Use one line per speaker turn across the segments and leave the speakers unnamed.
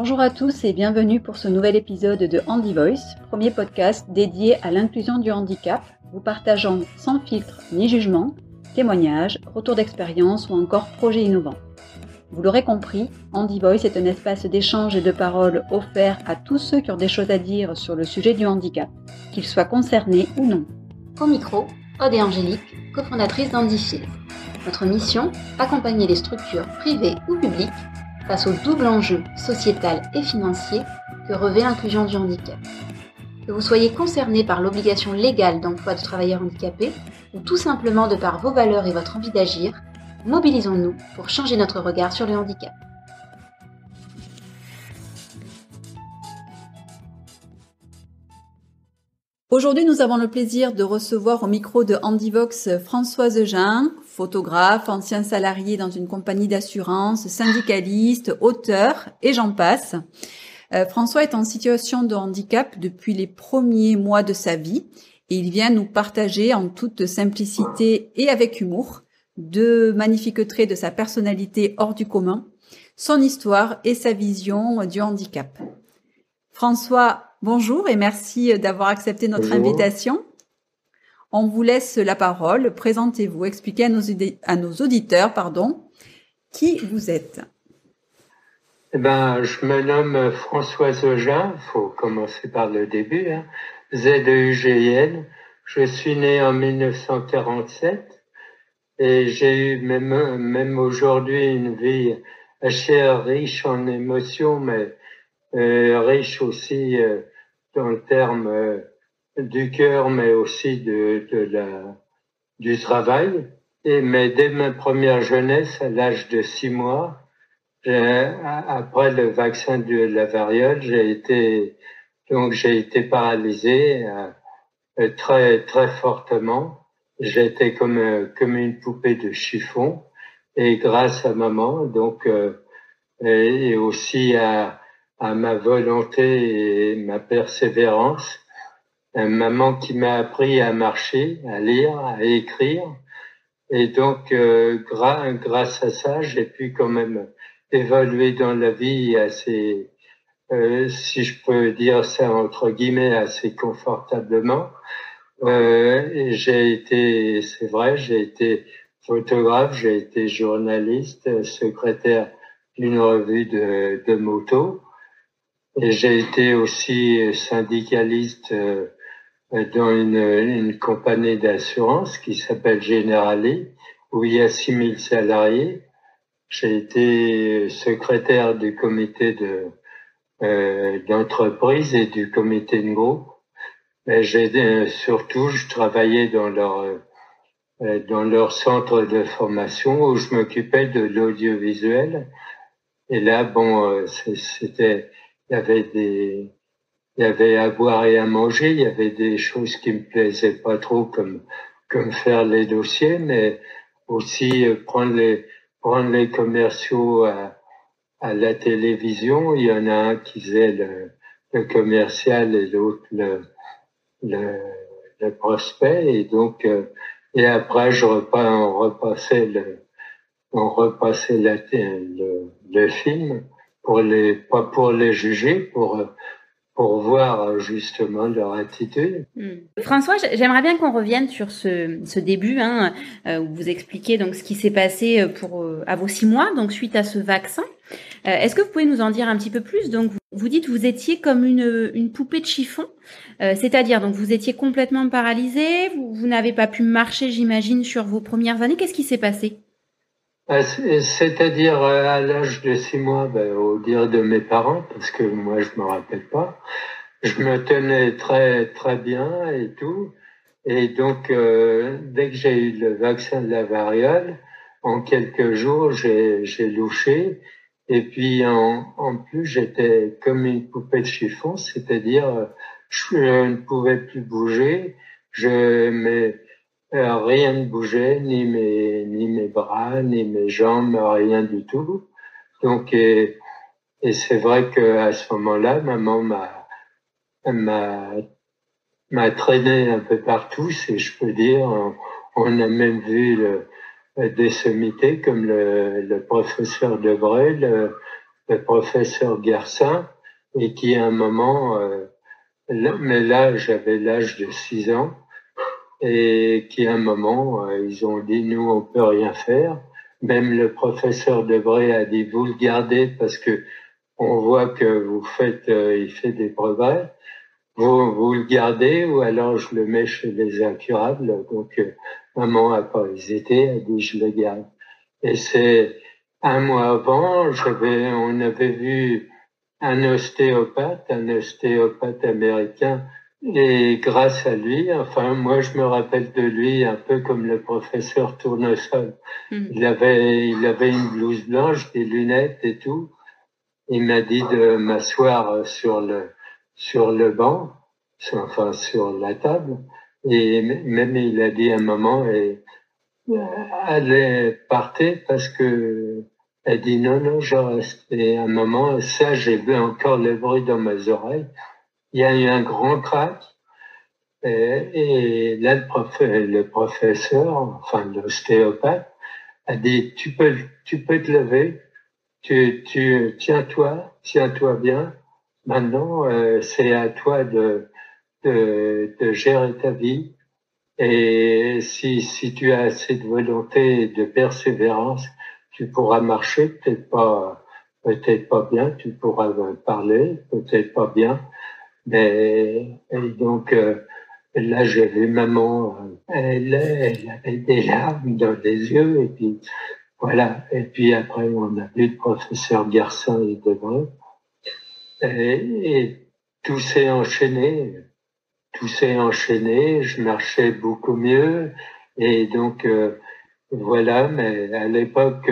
Bonjour à tous et bienvenue pour ce nouvel épisode de Handy Voice, premier podcast dédié à l'inclusion du handicap, vous partageant sans filtre ni jugement témoignages, retours d'expérience ou encore projets innovants. Vous l'aurez compris, Handy Voice est un espace d'échange et de parole offert à tous ceux qui ont des choses à dire sur le sujet du handicap, qu'ils soient concernés ou non.
Au micro, Aude Angélique, cofondatrices d'Handifield. Notre mission, accompagner les structures privées ou publiques face au double enjeu sociétal et financier que revêt l'inclusion du handicap. Que vous soyez concerné par l'obligation légale d'emploi de travailleurs handicapés ou tout simplement de par vos valeurs et votre envie d'agir, mobilisons-nous pour changer notre regard sur le handicap.
Aujourd'hui, nous avons le plaisir de recevoir au micro de Handivox Françoise Jean, photographe, ancien salarié dans une compagnie d'assurance, syndicaliste, auteur et j'en passe. Euh, François est en situation de handicap depuis les premiers mois de sa vie et il vient nous partager en toute simplicité et avec humour deux magnifiques traits de sa personnalité hors du commun, son histoire et sa vision du handicap. François, bonjour et merci d'avoir accepté notre invitation. On vous laisse la parole. Présentez-vous, expliquez à nos, à nos auditeurs pardon, qui vous êtes.
Eh ben, je me nomme François Zogin, faut commencer par le début, hein. Z-E-U-G-I-N. Je suis né en 1947 et j'ai eu même, même aujourd'hui une vie assez riche en émotions, mais euh, riche aussi euh, dans le terme euh, du cœur, mais aussi de, de la, du travail. Et mais dès ma première jeunesse, à l'âge de six mois, après le vaccin de la variole, j'ai été donc j'ai été paralysé euh, très très fortement. J'étais comme comme une poupée de chiffon et grâce à maman donc et aussi à à ma volonté et ma persévérance. Un maman qui m'a appris à marcher, à lire, à écrire. Et donc, euh, grâce à ça, j'ai pu quand même évoluer dans la vie assez, euh, si je peux dire ça entre guillemets, assez confortablement. Euh, j'ai été, c'est vrai, j'ai été photographe, j'ai été journaliste, secrétaire d'une revue de, de moto. J'ai été aussi syndicaliste euh, dans une, une compagnie d'assurance qui s'appelle Generali, où il y a 6000 salariés. J'ai été secrétaire du comité de euh, d'entreprise et du comité de groupe. Mais j'ai surtout, je travaillais dans leur euh, dans leur centre de formation où je m'occupais de l'audiovisuel. Et là, bon, c'était il y avait des, il y avait à boire et à manger, il y avait des choses qui me plaisaient pas trop comme, comme faire les dossiers, mais aussi euh, prendre les, prendre les commerciaux à, à la télévision. Il y en a un qui faisait le, le commercial et l'autre le, le, le, prospect. Et donc, euh, et après, je repas, on repassait le, on repassait la, le, le film pour les, pas pour les juger, pour, pour voir justement leur attitude.
Hmm. François, j'aimerais bien qu'on revienne sur ce, ce début, hein, euh, où vous expliquez donc ce qui s'est passé pour euh, à vos six mois, donc suite à ce vaccin. Euh, Est-ce que vous pouvez nous en dire un petit peu plus? Donc, vous, vous dites vous étiez comme une, une poupée de chiffon, euh, c'est-à-dire donc vous étiez complètement paralysé, vous, n'avez pas pu marcher, j'imagine, sur vos premières années. Qu'est-ce qui s'est passé?
C'est-à-dire euh, à l'âge de six mois, ben, au dire de mes parents, parce que moi je me rappelle pas, je me tenais très très bien et tout. Et donc euh, dès que j'ai eu le vaccin de la variole, en quelques jours j'ai j'ai louché. Et puis en, en plus j'étais comme une poupée de chiffon, c'est-à-dire je ne pouvais plus bouger. Je mais euh, rien ne bougeait, ni mes, ni mes bras, ni mes jambes, rien du tout. Donc, et, et c'est vrai que à ce moment-là, maman m'a, m'a, m'a traîné un peu partout, si je peux dire. On, a même vu le, des sommités comme le, le professeur Debré, le, le professeur Garcin, et qui à un moment, euh, mais là j'avais l'âge de 6 ans, et qui à un moment, euh, ils ont dit nous on peut rien faire. Même le professeur Debray a dit vous le gardez parce que on voit que vous faites, euh, il fait des brevets. Vous, vous le gardez ou alors je le mets chez les incurables. Donc euh, maman a pas hésité, elle dit je le garde. Et c'est un mois avant, j'avais, on avait vu un ostéopathe, un ostéopathe américain et grâce à lui, enfin, moi, je me rappelle de lui un peu comme le professeur Tournesol. Hmm. Il avait, il avait une blouse blanche, des lunettes et tout. Il m'a dit de m'asseoir sur le, sur le banc, enfin, sur la table. Et même il a dit un moment, et, allez, partez parce que, elle dit non, non, je reste. Et à un moment, ça, j'ai vu encore le bruit dans mes oreilles il y a eu un grand crack. Et, là, le, professeur, enfin l'ostéopathe, a dit tu peux, tu peux te lever, tu, tiens-toi, tiens-toi bien. Maintenant, euh, c'est à toi de, gérer ta vie. Et si, si tu as assez de volonté et de persévérance, tu pourras marcher, peut-être pas, peut-être pas bien, tu pourras parler, peut-être pas bien, et, donc, euh, là, j'ai vu maman, euh, elle, elle, avait des larmes dans les yeux, et puis voilà. Et puis après, on a vu le professeur Garcin et Debray. Et, et tout s'est enchaîné. Tout s'est enchaîné. Je marchais beaucoup mieux. Et donc, euh, voilà. Mais à l'époque,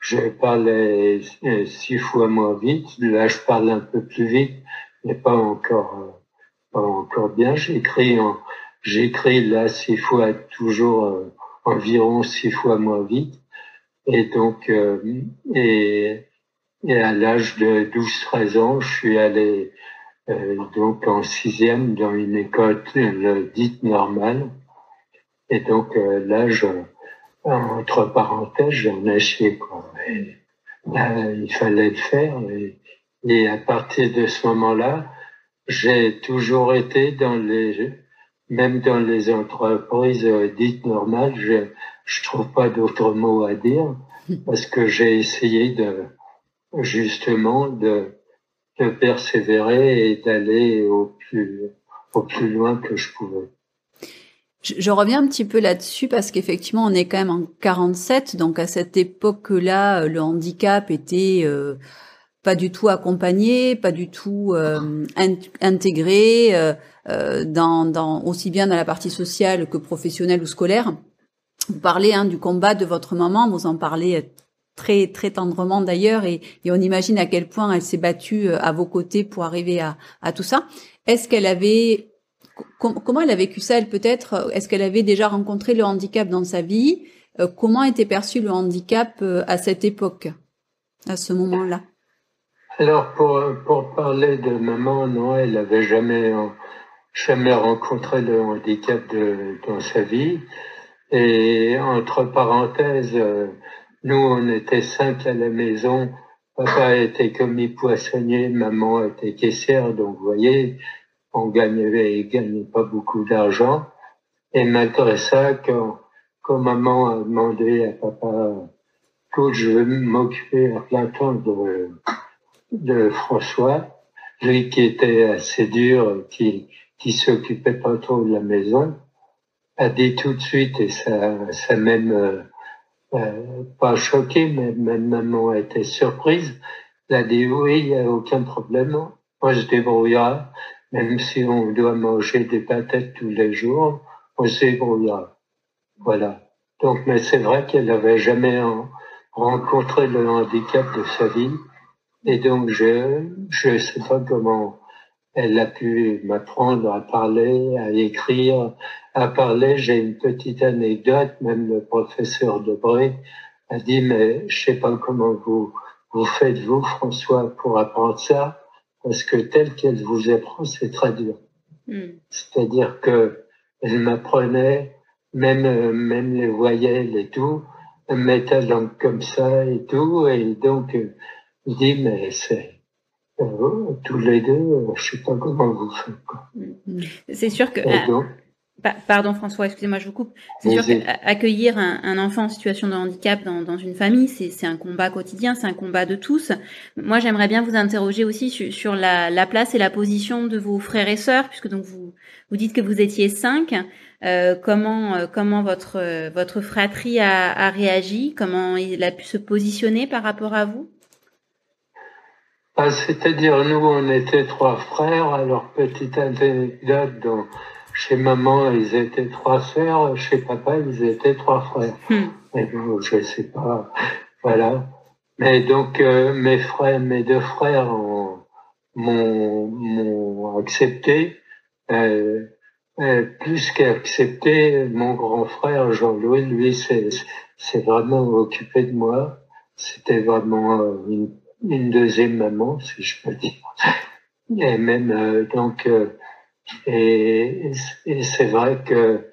je parlais six fois moins vite. Là, je parle un peu plus vite n'est pas encore euh, pas encore bien. J'écris en j'écris là six fois toujours euh, environ six fois moins vite. Et donc euh, et, et à l'âge de 12-13 ans, je suis allé donc en sixième dans une école dite normale. Et donc là, je, entre parenthèses, j'en ai chier quoi. là, il fallait le faire. Et, et à partir de ce moment-là, j'ai toujours été dans les, même dans les entreprises dites normales, je, je trouve pas d'autres mots à dire parce que j'ai essayé de, justement, de, de persévérer et d'aller au plus, au plus loin que je pouvais.
Je, reviens un petit peu là-dessus parce qu'effectivement, on est quand même en 47, donc à cette époque-là, le handicap était euh, pas du tout accompagné, pas du tout euh, intégré euh, euh, dans, dans, aussi bien dans la partie sociale que professionnelle ou scolaire. Vous parlez hein, du combat de votre maman, vous en parlez très très tendrement d'ailleurs, et, et, on imagine à quel point elle s'est battue à vos côtés pour arriver à, à tout ça. Est-ce qu'elle avait comment elle a vécu ça Elle peut-être Est-ce qu'elle avait déjà rencontré le handicap dans sa vie? Comment était perçu le handicap à cette époque, à ce moment-là?
Alors, pour, pour parler de maman, non, elle n'avait jamais, jamais rencontré le handicap de, dans sa vie. Et entre parenthèses, euh, nous, on était cinq à la maison. Papa était commis poissonnier, maman était caissière, donc vous voyez, on gagnait, gagnait pas beaucoup d'argent. Et malgré ça, quand, quand maman a demandé à papa, que je veux m'occuper à plein temps de, de François, lui qui était assez dur, qui, qui s'occupait pas trop de la maison, a dit tout de suite, et ça, ça même euh, euh, pas choqué, mais même maman a été surprise, elle a dit oui, il n'y a aucun problème, on se débrouillera, même si on doit manger des patates tous les jours, on se débrouillera. Voilà. Donc, mais c'est vrai qu'elle n'avait jamais rencontré le handicap de sa vie. Et donc, je je sais pas comment elle a pu m'apprendre à parler, à écrire, à parler. J'ai une petite anecdote, même le professeur Debré a dit, mais je sais pas comment vous, vous faites, vous, François, pour apprendre ça, parce que tel qu'elle vous apprend, c'est très dur. Hmm. C'est-à-dire que elle m'apprenait, même, même les voyelles et tout, elle mettait la langue comme ça et tout, et donc, Je dis, mais c'est, euh, tous les deux, je sais pas comment vous faites.
C'est sûr que. Pardon François, excusez-moi, je vous coupe. C'est sûr qu'accueillir un, un, enfant en situation de handicap dans, dans une famille, c'est un combat quotidien, c'est un combat de tous. Moi, j'aimerais bien vous interroger aussi sur, sur la, la, place et la position de vos frères et sœurs, puisque donc vous, vous dites que vous étiez cinq. Euh, comment euh, comment votre euh, votre fratrie a, a, réagi? Comment il a pu se positionner par rapport à vous?
Ah, C'est-à-dire, nous, on était trois frères. Alors, petite anecdote, donc, chez maman, ils étaient trois sœurs. Chez papa, ils étaient trois frères. Hmm. Mais bon, je sais pas. Voilà. Mais donc, euh, mes frères, mes deux frères m'ont accepté. Euh, euh, plus qu'accepté, mon grand frère Jean-Louis, lui, c'est vraiment occupé de moi. C'était vraiment une, une, deuxième maman, si je peux dire. Et même donc et, c'est vrai que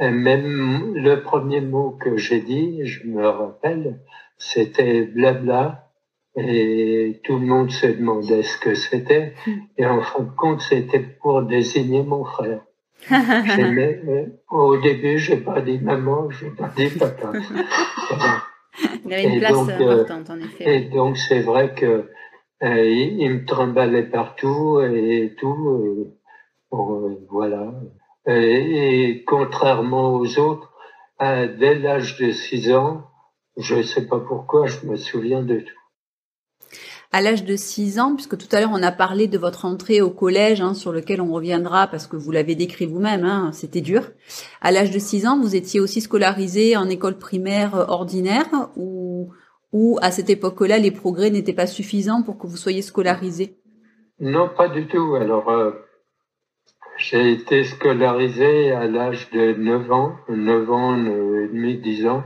même le premier mot que j'ai dit, je me rappelle, c'était blabla. Et tout le monde se demandait ce que c'était. Et en fin de compte, c'était pour désigner mon frère. au début, j'ai pas dit maman, j'ai pas dit papa.
Il avait une place donc, euh, importante, en effet.
Et donc, c'est vrai que euh, il, me trimballait partout et tout. Euh, voilà. Et, contrairement aux autres, dès l'âge de 6 ans, je ne sais pas pourquoi, je me souviens de tout.
À l'âge de 6 ans, puisque tout à l'heure on a parlé de votre entrée au collège, hein, sur lequel on reviendra parce que vous l'avez décrit vous-même, hein, c'était dur. À l'âge de 6 ans, vous étiez aussi scolarisé en école primaire ordinaire ou, ou à cette époque-là, les progrès n'étaient pas suffisants pour que vous soyez scolarisé?
Non, pas du tout. Alors, euh, j'ai été scolarisé à l'âge de 9 ans, 9 ans et demi, 10 ans,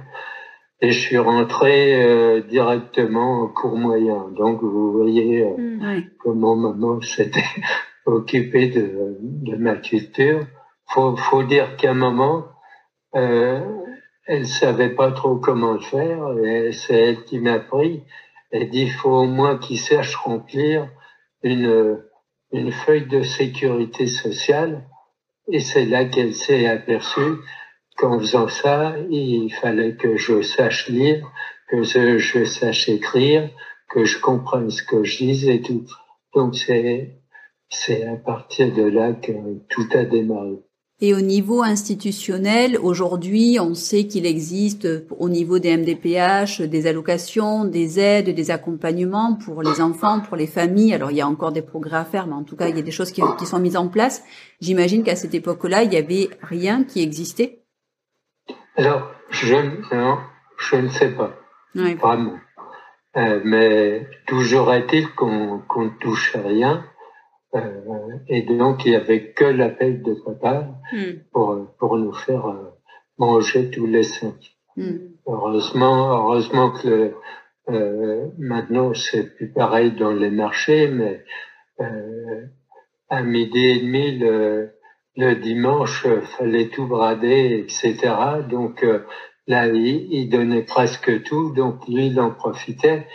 et je suis rentré euh, directement au cours moyen. Donc vous voyez euh, mm, comment maman s'était occupée de, de, ma culture. Faut, faut dire qu'à un moment, euh, elle savait pas trop comment le faire, et c'est elle qui m'a appris. Elle dit, il faut au moins qu'il sache remplir une une feuille de sécurité sociale et c'est là qu'elle s'est aperçue qu'en faisant ça, il fallait que je sache lire, que je, sache écrire, que je comprenne ce que je dis et tout. Donc c'est, c'est à partir de là que tout a démarré.
Et au niveau institutionnel, aujourd'hui, on sait qu'il existe au niveau des MDPH des allocations, des aides, des accompagnements pour les enfants, pour les familles. Alors il y a encore des progrès à faire, mais en tout cas il y a des choses qui, sont mises en place. J'imagine qu'à cette époque-là, il y avait rien qui existait.
Alors je, non, je ne sais pas vraiment, euh, mais toujours est-il qu'on ne touche à rien euh, et donc, il n'y avait que l'appel de papa hmm. pour, pour nous faire euh, manger tous les cinq. Hmm. Heureusement, heureusement que euh, maintenant, c'est plus pareil dans les marchés, mais euh, à midi et demi, le, le dimanche, fallait tout brader, etc. Donc, là, il, donnait presque tout. Donc, lui, il en profitait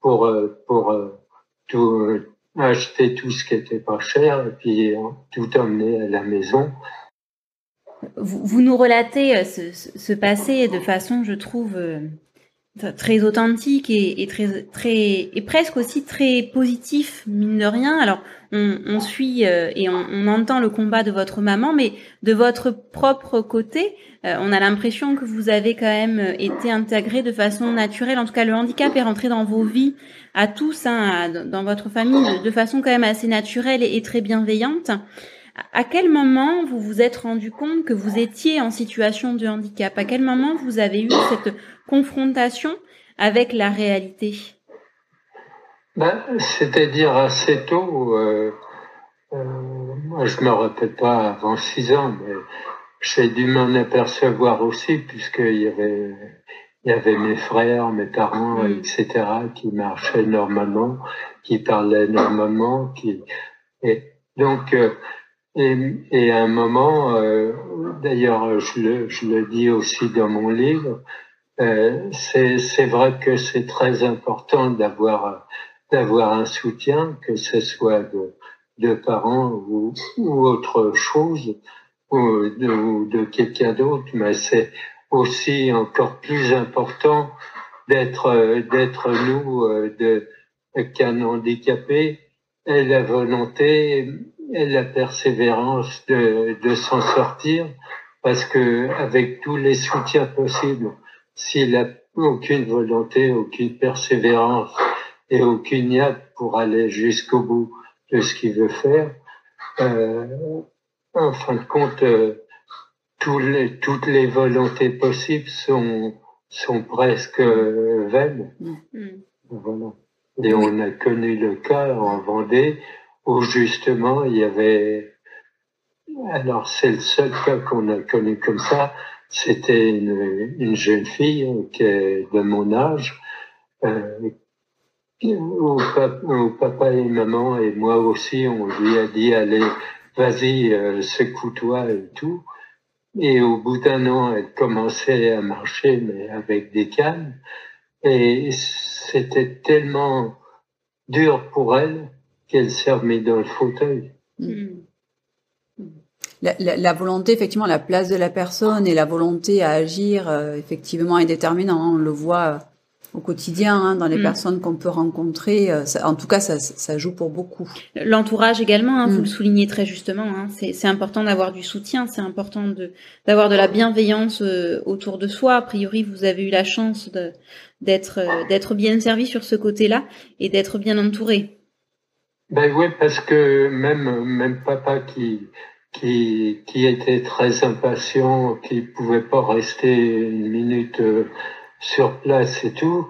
pour, pour tout acheter tout ce qui était pas cher et puis tout emmener à la maison.
Vous, nous relatez euh, ce, passé de façon, je trouve, euh, très authentique et, et, très, très, et presque aussi très positif, mine de rien. Alors, on, on suit euh, et on, on, entend le combat de votre maman, mais de votre propre côté, on a l'impression que vous avez quand même été intégré de façon naturelle. En tout cas, le handicap est rentré dans vos vies à tous, hein, dans votre famille, de, façon quand même assez naturelle et, très bienveillante. À quel moment vous vous êtes rendu compte que vous étiez en situation de handicap? À quel moment vous avez eu cette confrontation avec la réalité?
Ben, C'est-à-dire assez tôt. Euh, euh, moi, je me rappelle pas avant six ans, mais j'ai dû m'en apercevoir aussi puisqu'il y avait il y avait mes frères, mes parents, mm. etc., qui marchaient normalement, qui parlaient normalement, qui et donc euh, et, et, à un moment, euh, d'ailleurs, je le, je le dis aussi dans mon livre, euh, c'est vrai que c'est très important d'avoir d'avoir un soutien, que ce soit de, de parents ou, ou autre chose, ou de, de quelqu'un d'autre, mais c'est aussi encore plus important d'être d'être nous de qu'un handicapé et la volonté la persévérance de, de s'en sortir parce que avec tous les soutiens possibles, s'il a aucune volonté, aucune persévérance et aucune yad pour aller jusqu'au bout de ce qu'il veut faire, euh, en fin de compte, euh, les, toutes les volontés possibles sont, sont presque vaines. Mm. Voilà. Et on a connu le cas en Vendée où justement il y avait, alors c'est le seul cas qu'on a connu comme ça, c'était une, une, jeune fille qui est de mon âge, euh, où, papa, et maman et moi aussi, on lui a dit allez, vas-y, euh, secoue-toi et tout. Et au bout d'un an, elle commençait à marcher, mais avec des cannes. Et c'était tellement dur pour elle qu'elle s'est remise dans le fauteuil. Mm.
La, la, la, volonté, effectivement, la place de la personne et la volonté à agir, euh, effectivement, est déterminant. On le voit euh, au quotidien hein, dans les mm. personnes qu'on peut rencontrer. Euh, en tout cas, ça, ça, joue pour beaucoup.
L'entourage également, hein, vous mm. le soulignez très justement. Hein, c'est important d'avoir du soutien, c'est important d'avoir de la bienveillance autour de soi. A priori, vous avez eu la chance d'être d'être bien servi sur ce côté-là et d'être bien entouré.
Ben oui, parce que même même papa qui qui qui était très impatient, qui pouvait pas rester une minute euh, sur place et tout.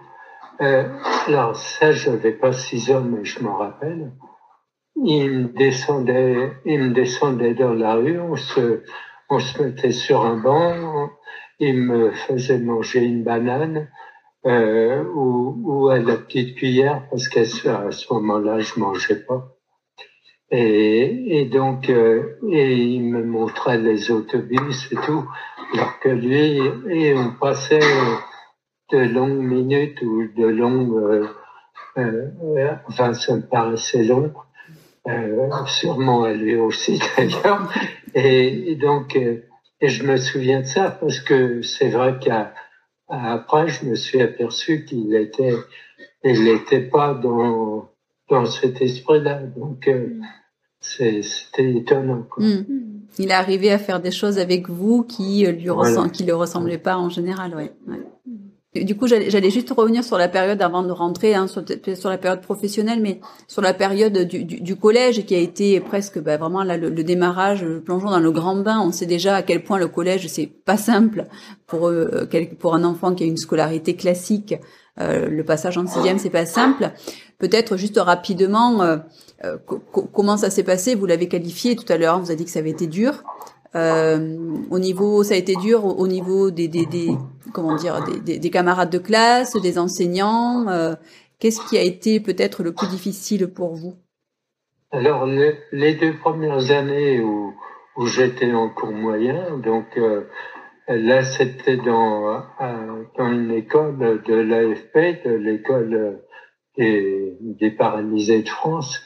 Euh, alors ça, j'avais pas six ans, mais je m'en rappelle. Il me descendait, il me descendait dans la rue, on se, on se mettait sur un banc, il me faisait manger une banane euh, ou, ou à la petite cuillère parce qu'à ce, moment-là, je mangeais pas. Et, donc, euh, et il me montrait les autobus et tout, alors que lui, et on passait de longues minutes ou de longues, euh, euh, enfin ça me paraissait long, euh, sûrement à lui aussi d'ailleurs. Et, donc, euh, et je me souviens de ça parce que c'est vrai qu'après je me suis aperçu qu'il était, il n'était pas dans dans cet esprit-là. Donc euh, c'était étonnant. Quoi. Hmm.
Il est arrivé à faire des choses avec vous qui lui voilà. qui le ressemblaient pas en général, ouais. ouais. Du coup, j'allais juste revenir sur la période avant de rentrer, hein, sur, la période professionnelle, mais sur la période du, du, du collège qui a été presque bah, vraiment là, le, le, démarrage, le plongeon dans le grand bain. On sait déjà à quel point le collège c'est pas simple pour euh, pour un enfant qui a une scolarité classique. Euh, le passage en sixième, c'est pas simple. Peut-être juste rapidement, euh, euh comment ça s'est passé? Vous l'avez qualifié tout à l'heure. Hein, vous avez dit que ça avait été dur. Euh, au niveau, ça a été dur au, niveau des, comment dire, des, des, camarades de classe, des enseignants. Euh, Qu'est-ce qui a été peut-être le plus difficile pour vous?
Alors les, deux premières années où, où j'étais en cours moyen, donc euh, là c'était dans, dans une école de l'AFP, de l'école des, des paralysés de France,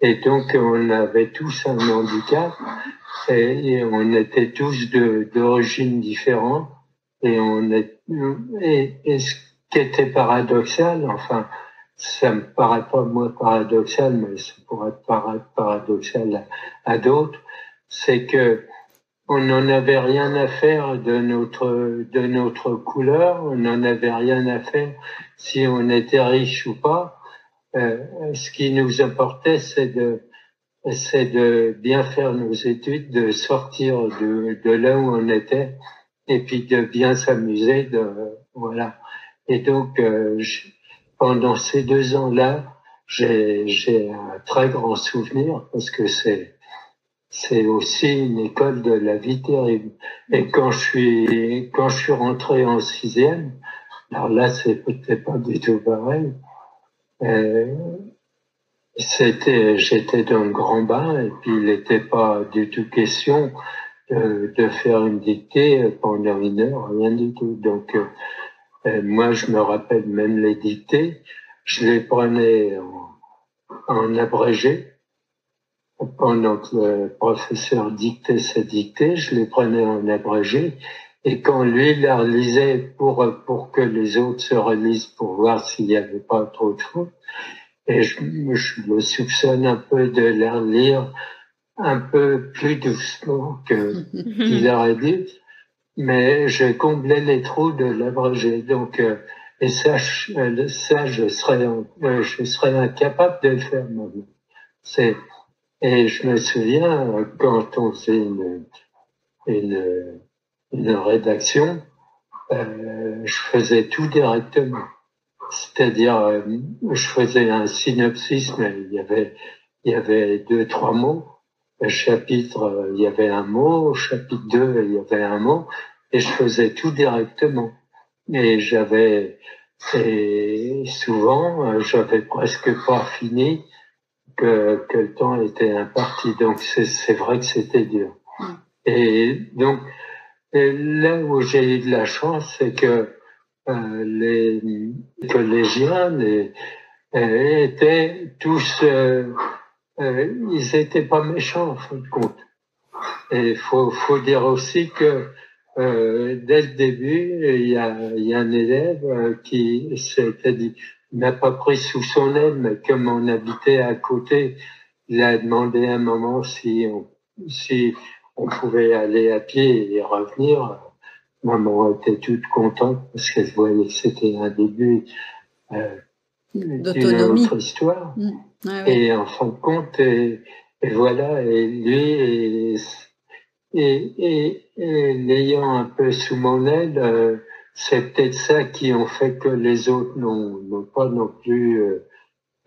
et donc on avait tous un handicap et, on était tous d'origines différentes et on est et, ce qui était paradoxal, enfin ça me paraît pas moi paradoxal, mais ça pourrait paraître paradoxal à, à d'autres, c'est que on n'en avait rien à faire de notre de notre couleur, on n'en avait rien à faire si on était riche ou pas. Euh, ce qui nous importait, c'est de c'est de bien faire nos études, de sortir de, là où on était, et puis de bien s'amuser. Voilà. Et donc euh, pendant ces deux ans-là, j'ai un très grand souvenir parce que c'est c'est aussi une école de la vie terrible. Et quand je suis quand je suis rentré en sixième, alors là c'est peut-être pas du tout pareil. Euh, c'était, j'étais le grand bain et puis il n'était pas du tout question de, de, faire une dictée pendant une heure, rien du tout. Donc, euh, moi, je me rappelle même les dictées. je les prenais en, en abrégé. Pendant que le professeur dictait sa dictée, je les prenais en abrégé. Et quand lui la relisait pour, pour que les autres se relisent pour voir s'il n'y avait pas trop de fautes, et je, je le soupçonne un peu de la relire un peu plus doucement que qu'il aurait dit, mais je comblais les trous de l'abrégé. Donc, euh, et ça, je, ça, je serais, euh, je serais incapable de le faire C'est, et je me souviens quand on faisait une, une, une rédaction, euh, je faisais tout directement. C'est-à-dire, euh, je faisais un synopsis, mais il y avait, il y avait deux, trois mots chapitre, euh, il y avait un mot, chapitre 2, il y avait un mot, et je faisais tout directement. Et j'avais, et souvent, euh, j'avais presque pas fini que, que le temps était imparti. Donc c'est vrai que c'était dur. Mm. Et donc, là où j'ai eu de la chance, c'est que euh, les collégiens les, étaient tous euh, ils étaient pas méchants en fin de compte. Et faut, faut dire aussi que euh, dès le début, il y a, y a un élève euh, qui s'était dit, n'a pas pris sous son aile, mais comme on habitait à côté, il a demandé un moment si on, si on pouvait aller à pied et revenir. Maman était toute contente parce qu'elle voyait que c'était un début euh, d'une autre histoire. Mm. Et en fin de compte, et, voilà, et lui, et, et, l'ayant un peu sous mon aile, euh, c'est peut-être ça qui ont fait que les autres n'ont pas non plus euh,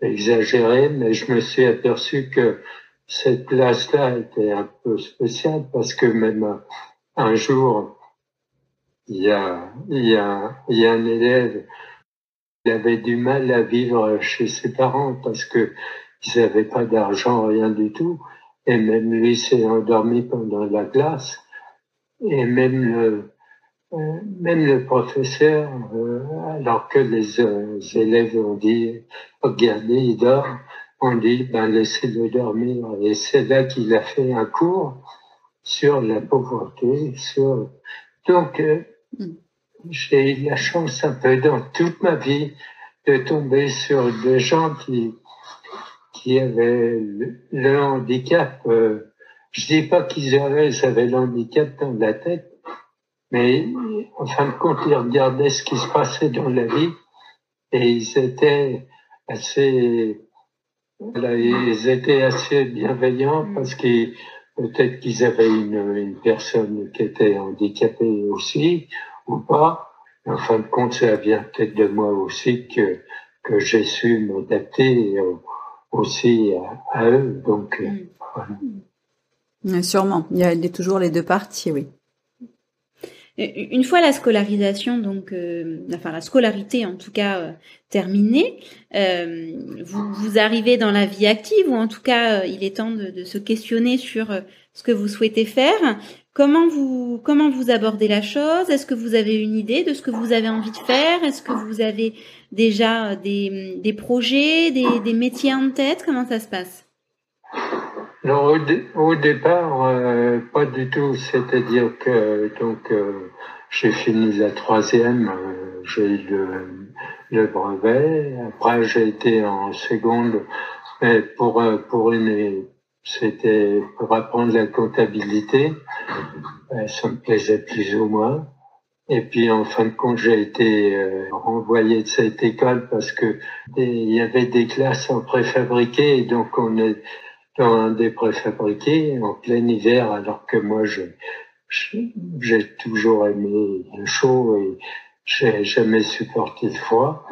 exagéré, mais je me suis aperçu que cette classe-là était un peu spéciale parce que même un jour, il y a, il y a, il y a un élève il avait du mal à vivre chez ses parents parce que ils n'avaient pas d'argent, rien du tout. Et même lui s'est endormi pendant la classe. Et même le, euh, même le professeur, euh, alors que les euh, élèves ont dit, regardez, il dort, on dit, ben, laissez-le dormir. Et c'est là qu'il a fait un cours sur la pauvreté, sur, donc, mm j'ai eu la chance un peu dans toute ma vie de tomber sur des gens qui, qui avaient le, handicap. Euh, je dis pas qu'ils avaient, ils avaient le handicap dans la tête, mais en fin de compte, ils regardaient ce qui se passait dans la vie et ils étaient assez, ils étaient assez bienveillants parce que peut-être qu'ils avaient une, une personne qui était handicapée aussi, ou pas. En fin de compte, ça vient peut-être de moi aussi que, que j'ai su m'adapter aussi à, eux. Donc, mm.
voilà. Sûrement. Il y a toujours les deux parties, oui.
Une fois la scolarisation, donc, euh, enfin la scolarité en tout cas euh, terminée, euh, vous, vous, arrivez dans la vie active ou en tout cas il est temps de, de, se questionner sur ce que vous souhaitez faire. Comment vous comment vous abordez la chose? Est-ce que vous avez une idée de ce que vous avez envie de faire? Est-ce que vous avez déjà des, des projets, des, des métiers en tête? Comment ça se passe?
Non, au, départ, euh, pas du tout. C'est-à-dire que donc euh, j'ai fini la troisième, euh, j'ai eu le, le, brevet. Après, j'ai été en seconde, mais pour pour une c'était pour apprendre la comptabilité. Euh, ça me plaisait plus ou moins. Et puis en fin de compte, j'ai été euh, renvoyé de cette école parce que il y avait des classes en préfabriqué donc on est dans un des préfabriqués en plein hiver alors que moi j'ai toujours aimé le chaud et j'ai jamais supporté le froid.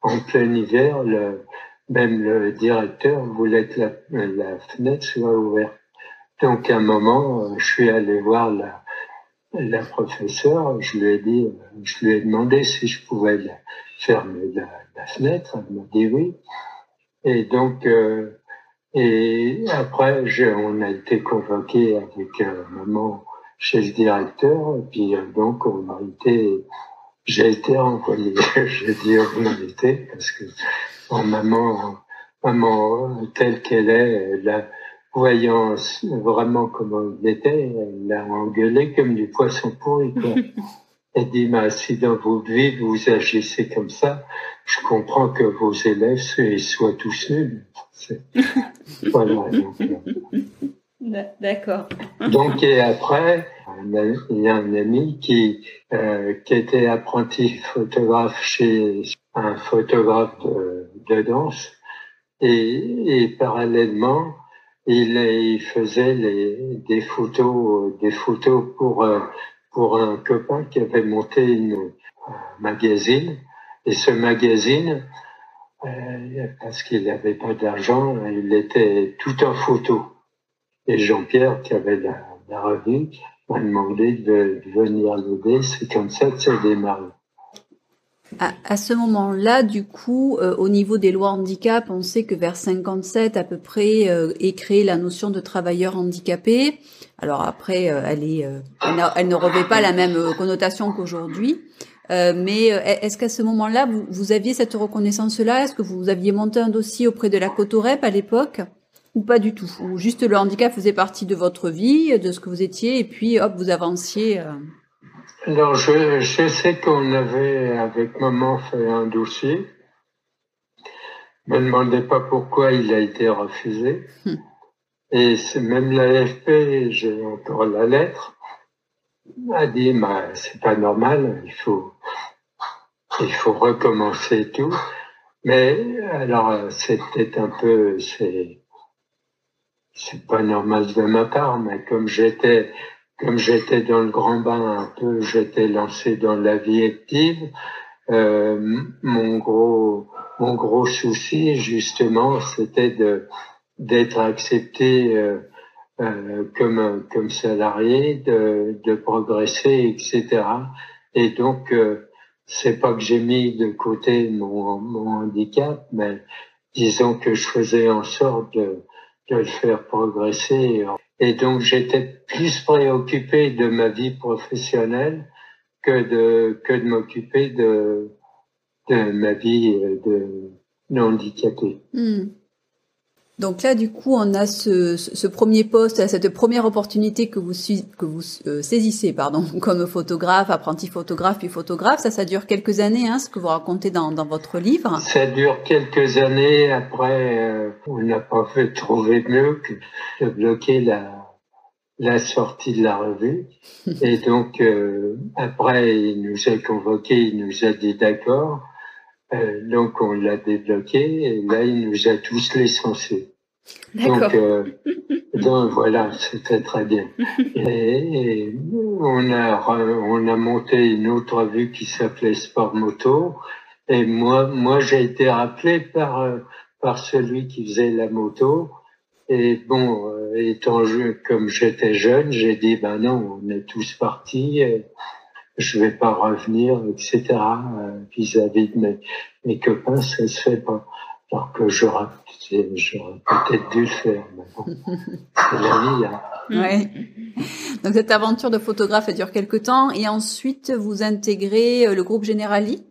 En plein hiver, même le directeur voulait que la, fenêtre soit ouverte. Donc à un moment, je suis allé voir la, professeure, je lui ai dit, je lui ai demandé si je pouvais fermer la, la, fenêtre. Elle m'a dit oui. Et donc, euh, et après, on a été convoqué avec un moment chez le directeur, et puis euh, donc on a été, j'ai été envoyé, j'ai dit on a été parce que en maman, maman telle qu'elle est, la voyant vraiment comment il était, elle l'a engueulé comme du poisson pourri. Elle dit, mais si dans votre vie vous agissez comme ça, je comprends que vos élèves soient tous nuls.
voilà. D'accord.
Donc, et après, il y a un ami qui, euh, qui était apprenti photographe chez un photographe de, danse et, et, parallèlement, il, il faisait les, des photos, des photos pour, euh, pour un copain qui avait monté une, un magazine. Et ce magazine, euh, parce qu'il n'avait pas d'argent, il était tout en photo. Et Jean-Pierre, qui avait la, revue, m'a demandé de, venir l'aider. C'est comme ça que ça a.
À, à, ce moment-là, du coup, euh, au niveau des lois handicap, on sait que vers 57 à peu près euh, est créée la notion de travailleur handicapé. Alors après, euh, elle, est, elle, ne revêt pas la même connotation qu'aujourd'hui. mais est-ce qu'à ce moment-là, vous, vous, aviez cette reconnaissance-là? Est-ce que vous aviez monté un dossier auprès de la Cotorep à l'époque? Ou pas du tout? Ou juste le handicap faisait partie de votre vie, de ce que vous étiez, et puis hop, vous avanciez euh...
Alors, je, je sais qu'on avait, avec maman, fait un dossier. Je me demandais pas pourquoi il a été refusé. Hmm. Et c'est même l'AFP, j'ai encore la lettre, a dit, bah, c'est pas normal, il faut, il faut recommencer tout. Mais alors, c'était un peu, c'est, c'est pas normal de ma part, mais comme j'étais comme j'étais dans le grand bain un peu, j'étais lancé dans la vie active. Euh, mon gros mon gros souci justement, c'était de d'être accepté euh, euh, comme comme salarié, de, de progresser, etc. Et donc euh, c'est pas que j'ai mis de côté mon, mon handicap, mais disons que je faisais en sorte de de le faire progresser. Et donc j'étais plus préoccupé de ma vie professionnelle que de que de m'occuper de de ma vie de handicapé.
Hmm. Donc là, du coup, on a ce, ce, premier poste, cette première opportunité que vous, que vous euh, saisissez, pardon, comme photographe, apprenti photographe, puis photographe. Ça, ça dure quelques années, hein, ce que vous racontez dans, dans votre livre.
Ça dure quelques années. Après, euh, on n'a pas fait trouver mieux que de bloquer la, la sortie de la revue. Et donc, euh, après, il nous a convoqué, il nous a dit d'accord. Euh, donc on l'a débloqué et là il nous a tous licenciés. Donc, euh, donc voilà, c'était très bien. Et, on a on a monté une autre revue qui s'appelait Sport Moto et moi moi j'ai été rappelé par euh, par celui qui faisait la moto et bon euh, étant comme j'étais jeune j'ai dit ben non on est tous partis. Et, je vais pas revenir, etc. Euh, vis-à-vis de mes, mes, copains, ça se fait pas. Alors que j'aurais, peut-être dû le faire. Mais bon, c'est la vie. Hein.
Ouais. Donc cette aventure de photographe elle dure quelques temps et ensuite vous intégrez euh, le groupe Generali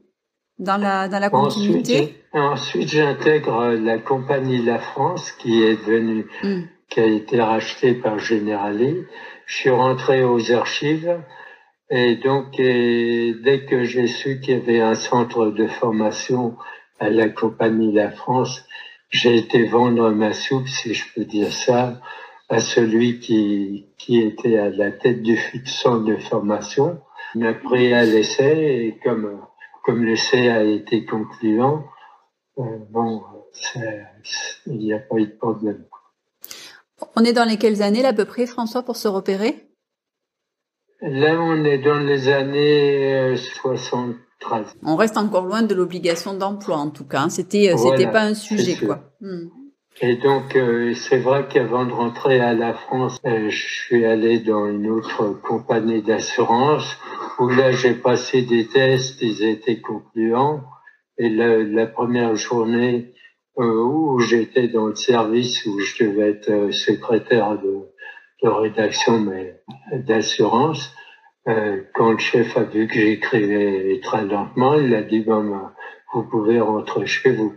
dans la dans la continuité?
Ensuite, ensuite j'intègre la compagnie La France qui est devenue, hmm. qui a été rachetée par Generali. Je suis rentré aux archives et donc, dès que j'ai su qu'il y avait un centre de formation à la compagnie La France, j'ai été vendre ma soupe, si je peux dire ça, à celui qui, qui était à la tête du centre de formation. Il m'a pris à l'essai et comme, comme l'essai a été concluant, euh, bon, il n'y a pas eu de problème.
On est dans lesquelles années, à peu près, François, pour se repérer?
Là, on est dans les années 73. Euh,
on reste encore loin de l'obligation d'emploi, en tout cas. Hein. C'était, euh, c'était pas un sujet, quoi. Hmm.
Et donc, euh, c'est vrai qu'avant de rentrer à la France, je suis allé dans une autre compagnie d'assurance où là, j'ai passé des tests, ils étaient concluants. Et la, la première journée où j'étais dans le service, où je devais être secrétaire de, de rédaction, mais d'assurance. Euh, quand le chef a vu que j'écrivais très lentement, il a dit bon, ben, vous pouvez rentrer chez vous.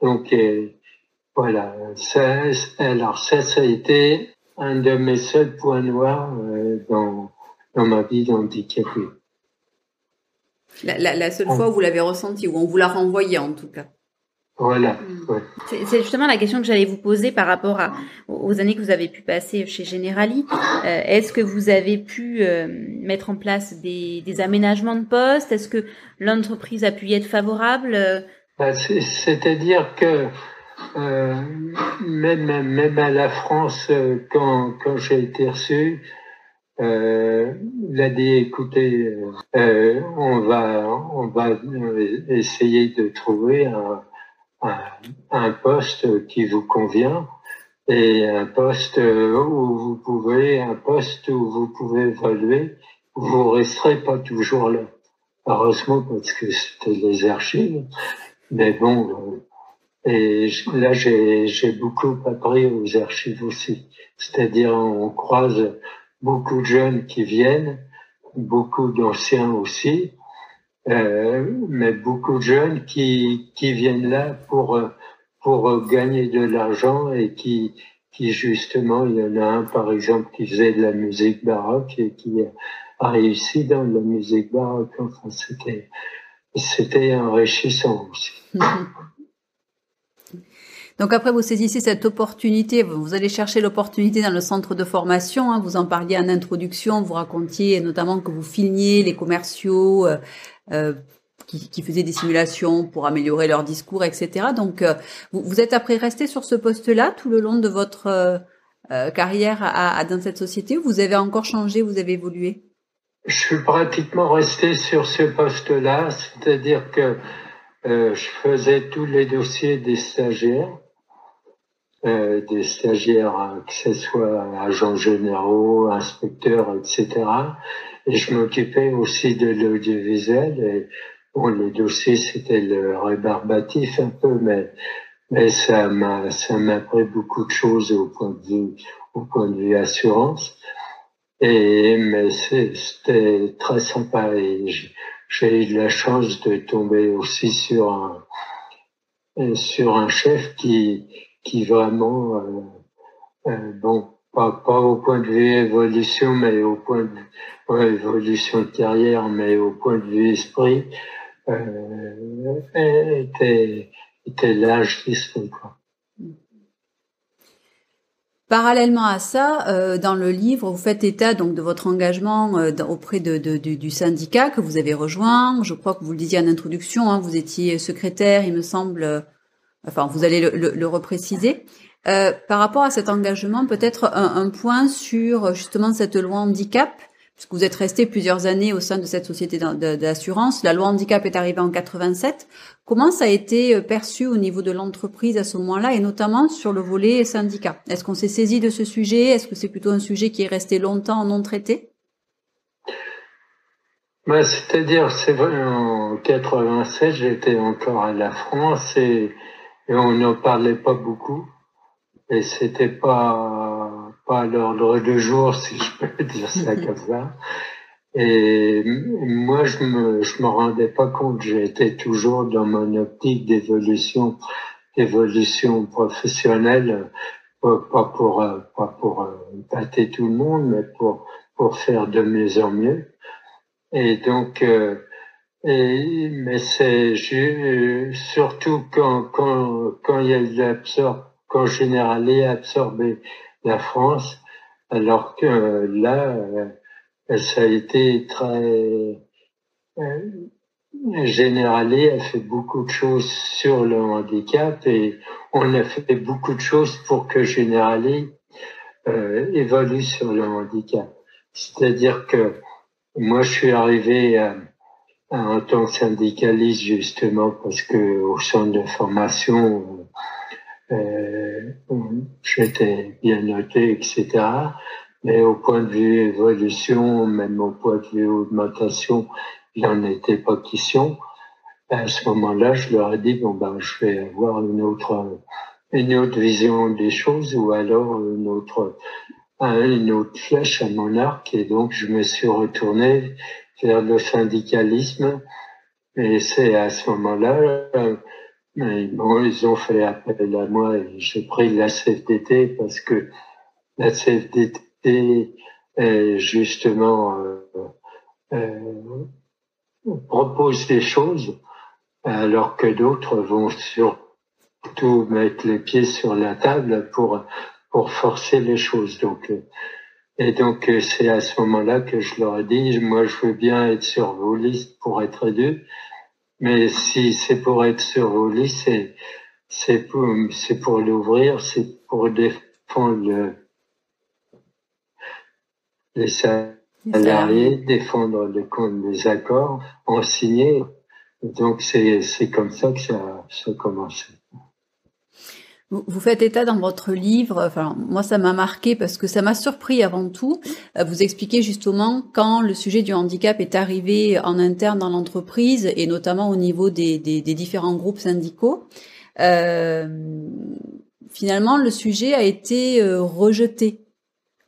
Donc voilà, ça, alors ça, ça a été un de mes seuls points noirs dans, dans ma vie d'handicapé.
La, la, la seule fois où vous l'avez ressenti, où on vous l'a renvoyé en tout cas.
Voilà.
Mm. C'est justement la question que j'allais vous poser par rapport à, aux années que vous avez pu passer chez Generali. Euh, Est-ce que vous avez pu euh, mettre en place des, des aménagements de poste Est-ce que l'entreprise a pu y être favorable?
Bah, C'est-à-dire que euh, même, même à la France, euh, quand, quand j'ai été reçu, euh, il a dit écoutez, euh, on va on va essayer de trouver un, un, poste qui vous convient et un poste où vous pouvez, un poste où vous pouvez évoluer, où vous resterez pas toujours là. Heureusement parce que c'était les archives, mais bon. Et là, j'ai, beaucoup appris aux archives aussi. C'est-à-dire, on croise beaucoup de jeunes qui viennent, beaucoup d'anciens aussi, mais beaucoup de jeunes qui, qui viennent là pour, pour gagner de l'argent et qui, qui justement, il y en a un par exemple qui faisait de la musique baroque et qui a réussi dans la musique baroque. Enfin, c'était, c'était enrichissant aussi.
Donc après, vous saisissez cette opportunité, vous allez chercher l'opportunité dans le centre de formation. Hein, vous en parliez en introduction, vous racontiez notamment que vous filmiez les commerciaux euh, qui, qui, faisaient des simulations pour améliorer leur discours, etc. Donc euh, vous, êtes après resté sur ce poste-là tout le long de votre euh, carrière à, dans cette société ou vous avez encore changé, vous avez évolué?
Je suis pratiquement resté sur ce poste-là, c'est-à-dire que je faisais tous les dossiers des stagiaires des stagiaires, que ce soit agents généraux, inspecteurs, etc. Et je m'occupais aussi de l'audiovisuel. Et bon, les dossiers, c'était le rébarbatif un peu, mais mais ça m'a ça m'a appris beaucoup de choses au point de vue au point de vue assurance. Et mais c'était très sympa et j'ai eu de la chance de tomber aussi sur un sur un chef qui qui vraiment, euh, euh, bon, pas, au point de vue évolution, mais au point de ouais, évolution carrière, mais au point de vue esprit, euh, était, était large quoi.
Parallèlement à ça, euh, dans le livre, vous faites état donc de votre engagement euh, auprès de, du syndicat que vous avez rejoint. Je crois que vous le disiez en introduction, hein, vous étiez secrétaire, il me semble, Enfin, vous allez le, le, le repréciser. Euh, par rapport à cet engagement, peut-être un, un, point sur justement cette loi handicap, puisque vous êtes resté plusieurs années au sein de cette société d'assurance. La loi handicap est arrivée en 87. Comment ça a été euh, perçu au niveau de l'entreprise à ce moment-là, et notamment sur le volet syndicat? Est-ce qu'on s'est saisi de ce sujet? Est-ce que c'est plutôt un sujet qui est resté longtemps non traité
bah, C'est-à-dire, c'est vrai, en 87, j'étais encore à la France et et on n'en parlait pas beaucoup et c'était pas pas l'ordre de jour si je peux dire ça comme ça. Et moi je me je me rendais pas compte. J'étais toujours dans mon optique d'évolution d'évolution professionnelle. Pas pour pas pour pâter tout le monde mais pour pour faire de mieux en mieux. Et donc euh, et, mais c'est surtout quand, quand, quand il y a l'absorbe, quand Générali a absorbé la France, alors que là, euh, ça a été très, euh, Générali a fait beaucoup de choses sur le handicap et on a fait beaucoup de choses pour que Générali euh, évolue sur le handicap. C'est-à-dire que moi, je suis arrivé en tant que syndicaliste justement parce que au centre de formation euh, j'étais bien noté etc mais au point de vue évolution même au point de vue augmentation il n'en était pas question. À ce moment-là je leur ai dit bon ben je vais avoir une autre une autre vision des choses ou alors une autre une autre flèche à mon arc. Et donc je me suis retourné vers le syndicalisme. Et c'est à ce moment-là Mais bon, ils ont fait appel à moi et j'ai pris la CFDT parce que la CFDT justement euh, euh, propose des choses alors que d'autres vont surtout mettre les pieds sur la table pour pour forcer les choses. Donc et donc c'est à ce moment-là que je leur ai dit moi je veux bien être sur vos listes pour être deux mais si c'est pour être sur vos listes, c'est, pour, c'est pour l'ouvrir, c'est pour défendre les salariés, défendre les, les accords, en signer. Donc c'est, c'est comme ça que ça, ça a commencé.
Vous faites état dans votre livre, enfin moi ça m'a marqué parce que ça m'a surpris avant tout. Euh, vous expliquez justement quand le sujet du handicap est arrivé en interne dans l'entreprise et notamment au niveau des, des, des différents groupes syndicaux. Euh, finalement, le sujet a été euh, rejeté.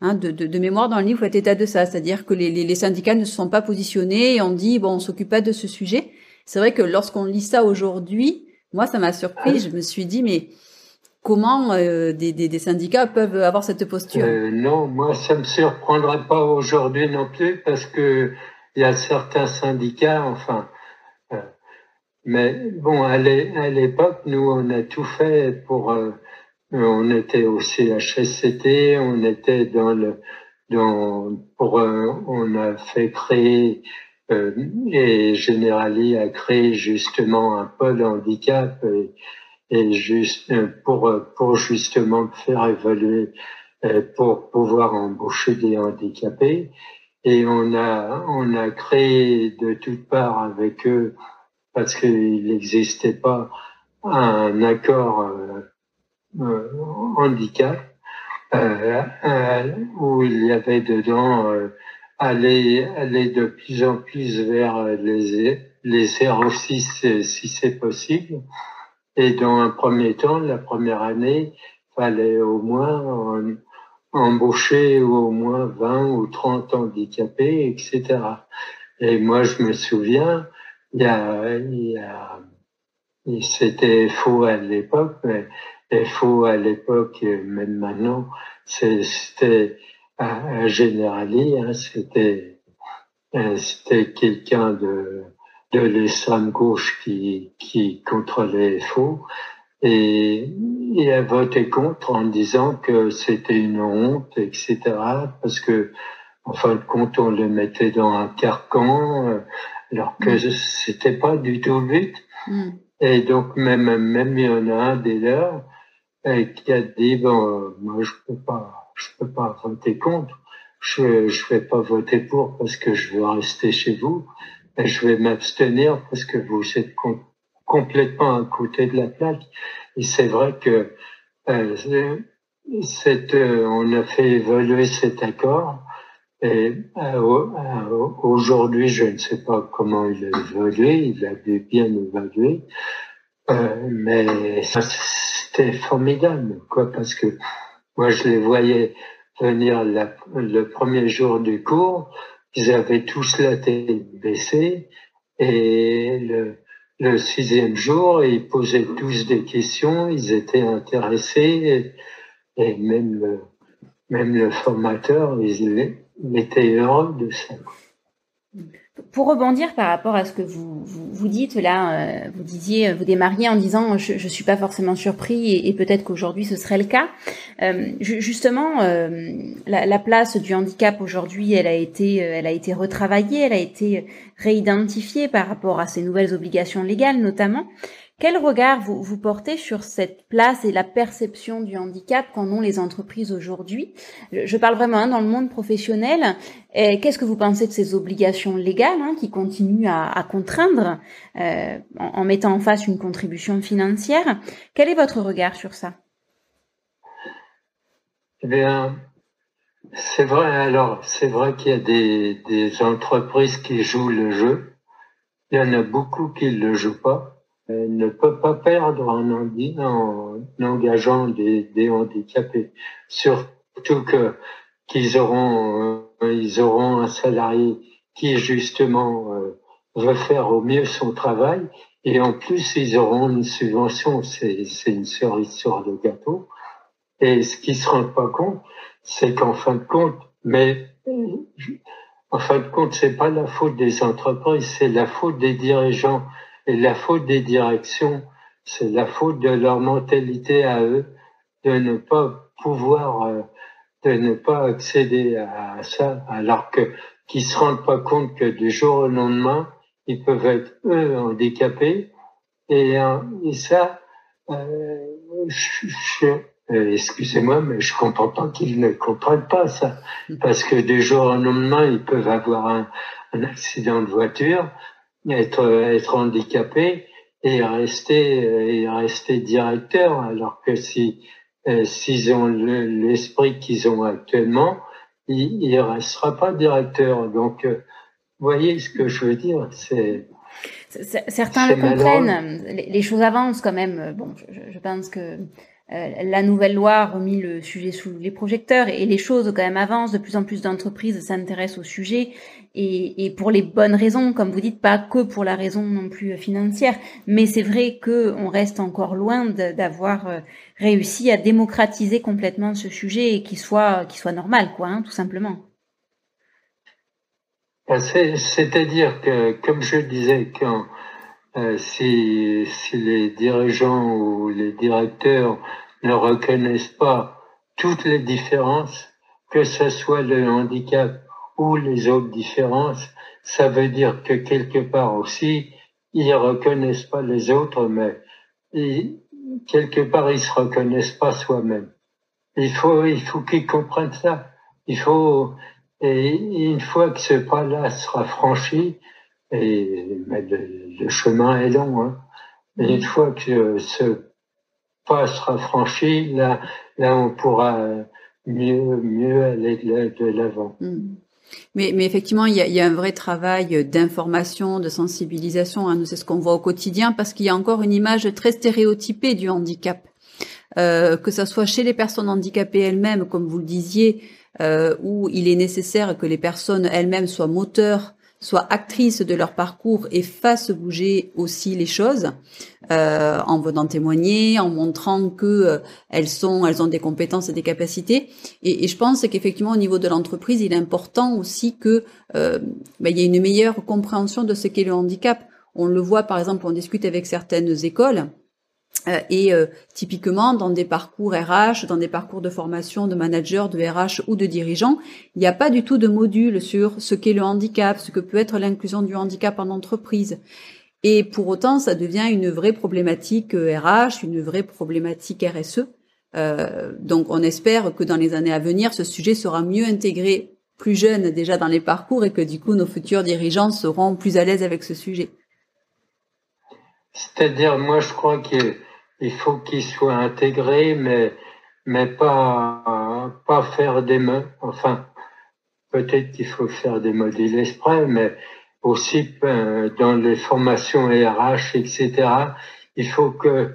Hein, de, de, de, mémoire dans le livre, vous faites état de ça, c'est-à-dire que les, les, les, syndicats ne se sont pas positionnés et ont dit bon, on s'occupe pas de ce sujet. C'est vrai que lorsqu'on lit ça aujourd'hui, moi ça m'a surpris. Je me suis dit mais Comment euh, des, syndicats peuvent avoir cette posture?
Euh, Non, moi ça me surprendrait pas aujourd'hui non plus parce que il y a certains syndicats, enfin, euh, mais bon, à l'époque, nous on a tout fait pour, on était au CHSCT, on était dans le, dans, pour, on a fait créer et Generali a créé justement un pôle handicap. Juste euh, pour pour justement faire évaluer euh, pour pouvoir embaucher des handicapés. Et on a on a créé de toutes parts avec eux parce qu'il n'existait pas un accord euh, handicap où il y avait dedans aller aller de plus en plus vers les les 06 si c'est possible et dans un premier temps, la première année, fallait au moins embaucher au moins 20 ou 30 handicapés, etc. Et moi, je me souviens, il y a, il y a c'était faux à l'époque, mais faux à l'époque, même maintenant, c'était un générali, hein, c'était c'était quelqu'un de de l'extrême gauche qui, qui contrôlait faux et, et a voté contre en disant que c'était une honte, etc. Parce que, en fin de compte, on le mettait dans un carcan, euh, alors que mm. c'était pas du tout le but. Mm. Et donc, même, même il y en a un des leurs euh, qui a dit, bon, moi, je peux pas, je peux pas voter contre. Je, je vais pas voter pour parce que je veux rester chez vous je vais m'abstenir parce que vous êtes complètement à côté de la plaque. Et c'est vrai que euh, cette, euh, on a fait évoluer cet accord. Et euh, euh, aujourd'hui, je ne sais pas comment il a évolué, il a bien évolué, mais c'était formidable, quoi, parce que moi, je les voyais venir le premier jour du cours, ils avaient tous la tête baissée et le, sixième jour, ils posaient tous des questions, ils étaient intéressés et, même, le, même le formateur, était heureux de ça.
Pour rebondir par rapport à ce que vous, vous, dites là, euh, vous disiez, vous démarriez en disant je, je suis pas forcément surpris et, peut-être qu'aujourd'hui ce serait le cas. Euh, justement, euh, la, la, place du handicap aujourd'hui, elle a été, elle a été retravaillée, elle a été réidentifiée par rapport à ces nouvelles obligations légales notamment. Quel regard vous, vous portez sur cette place et la perception du handicap qu'en ont les entreprises aujourd'hui? Je, parle vraiment hein, dans le monde professionnel. Qu'est-ce que vous pensez de ces obligations légales hein, qui continuent à, contraindre euh, en, en, mettant en face une contribution financière? Quel est votre regard sur ça?
Eh bien, c'est vrai. Alors, c'est vrai qu'il y a des, des entreprises qui jouent le jeu. Il y en a beaucoup qui ne le jouent pas ne peut pas perdre en, en, engageant des, des, handicapés. Surtout que qu'ils auront euh, ils auront un salarié qui justement euh, veut faire au mieux son travail Et en plus, ils auront une subvention. C'est, c'est une cerise sur le gâteau. Et ce qu'ils se rendent pas compte, c'est qu'en fin de compte, mais en fin de compte, c'est pas la faute des entreprises, c'est la faute des dirigeants et la faute des directions, c'est la faute de leur mentalité à eux de ne pas pouvoir, euh, de ne pas accéder à ça, alors que qui se rendent pas compte que du jour au lendemain, ils peuvent être eux handicapés. Et, euh, et ça, euh, euh, excusez-moi, mais je comprends pas qu'ils ne comprennent pas ça, parce que du jour au lendemain, ils peuvent avoir un, un accident de voiture, être être handicapés et rester et rester directeur, alors que si s'ils ont l'esprit qu'ils ont actuellement, il ne restera pas directeur. Donc, euh, vous voyez ce que je veux dire C'est
Certains le comprennent. Les choses avancent quand même. Bon, je, je pense que euh, la nouvelle loi a remis le sujet sous les projecteurs et les choses quand même avancent. De plus en plus d'entreprises s'intéressent au sujet et, et, pour les bonnes raisons, comme vous dites, pas que pour la raison non plus financière. Mais c'est vrai que on reste encore loin d'avoir euh, réussi à démocratiser complètement ce sujet et qu'il soit, qu'il soit normal, quoi, hein, tout simplement.
Ben, c'est-à-dire que, comme je disais, quand euh, si, si les dirigeants ou les directeurs ne reconnaissent pas toutes les différences, que ce soit le handicap ou les autres différences, ça veut dire que quelque part aussi, ils reconnaissent pas les autres, mais quelque part, ils se reconnaissent pas soi-même. Il faut, il faut qu'ils comprennent ça. Il faut, et une fois que ce pas-là sera franchi, et le, chemin est long, hein, une fois que ce pas sera franchi, là, là, on pourra mieux, mieux aller de l'avant.
Mm. Mais, mais effectivement, il y, a, un vrai travail d'information, de sensibilisation. Hein, c'est ce qu'on voit au quotidien parce qu'il y a encore une image très stéréotypée du handicap. Euh, que ça soit chez les personnes handicapées elles-mêmes, comme vous le disiez, euh, où il est nécessaire que les personnes elles-mêmes soient moteurs soient actrices de leur parcours et fassent bouger aussi les choses euh, en venant témoigner, en montrant que euh, elles sont, elles ont des compétences et des capacités. Et, et je pense qu'effectivement au niveau de l'entreprise, il est important aussi que euh, ben, il y ait une meilleure compréhension de ce qu'est le handicap. On le voit par exemple, on discute avec certaines écoles et euh, typiquement, dans des parcours RH, dans des parcours de formation de manager, de RH ou de dirigeants, il n'y a pas du tout de module sur ce qu'est le handicap, ce que peut être l'inclusion du handicap en entreprise. Et pour autant, ça devient une vraie problématique RH, euh, une vraie problématique RSE. Euh, donc, on espère que dans les années à venir, ce sujet sera mieux intégré plus jeune déjà dans les parcours et que du coup, nos futurs dirigeants seront plus à l'aise avec ce sujet.
C'est-à-dire, moi, je crois que il faut qu'il soit intégré, mais, mais pas, pas faire des, enfin, peut-être qu'il faut faire des modules exprès, mais aussi euh, dans les formations RH, etc. Il faut que,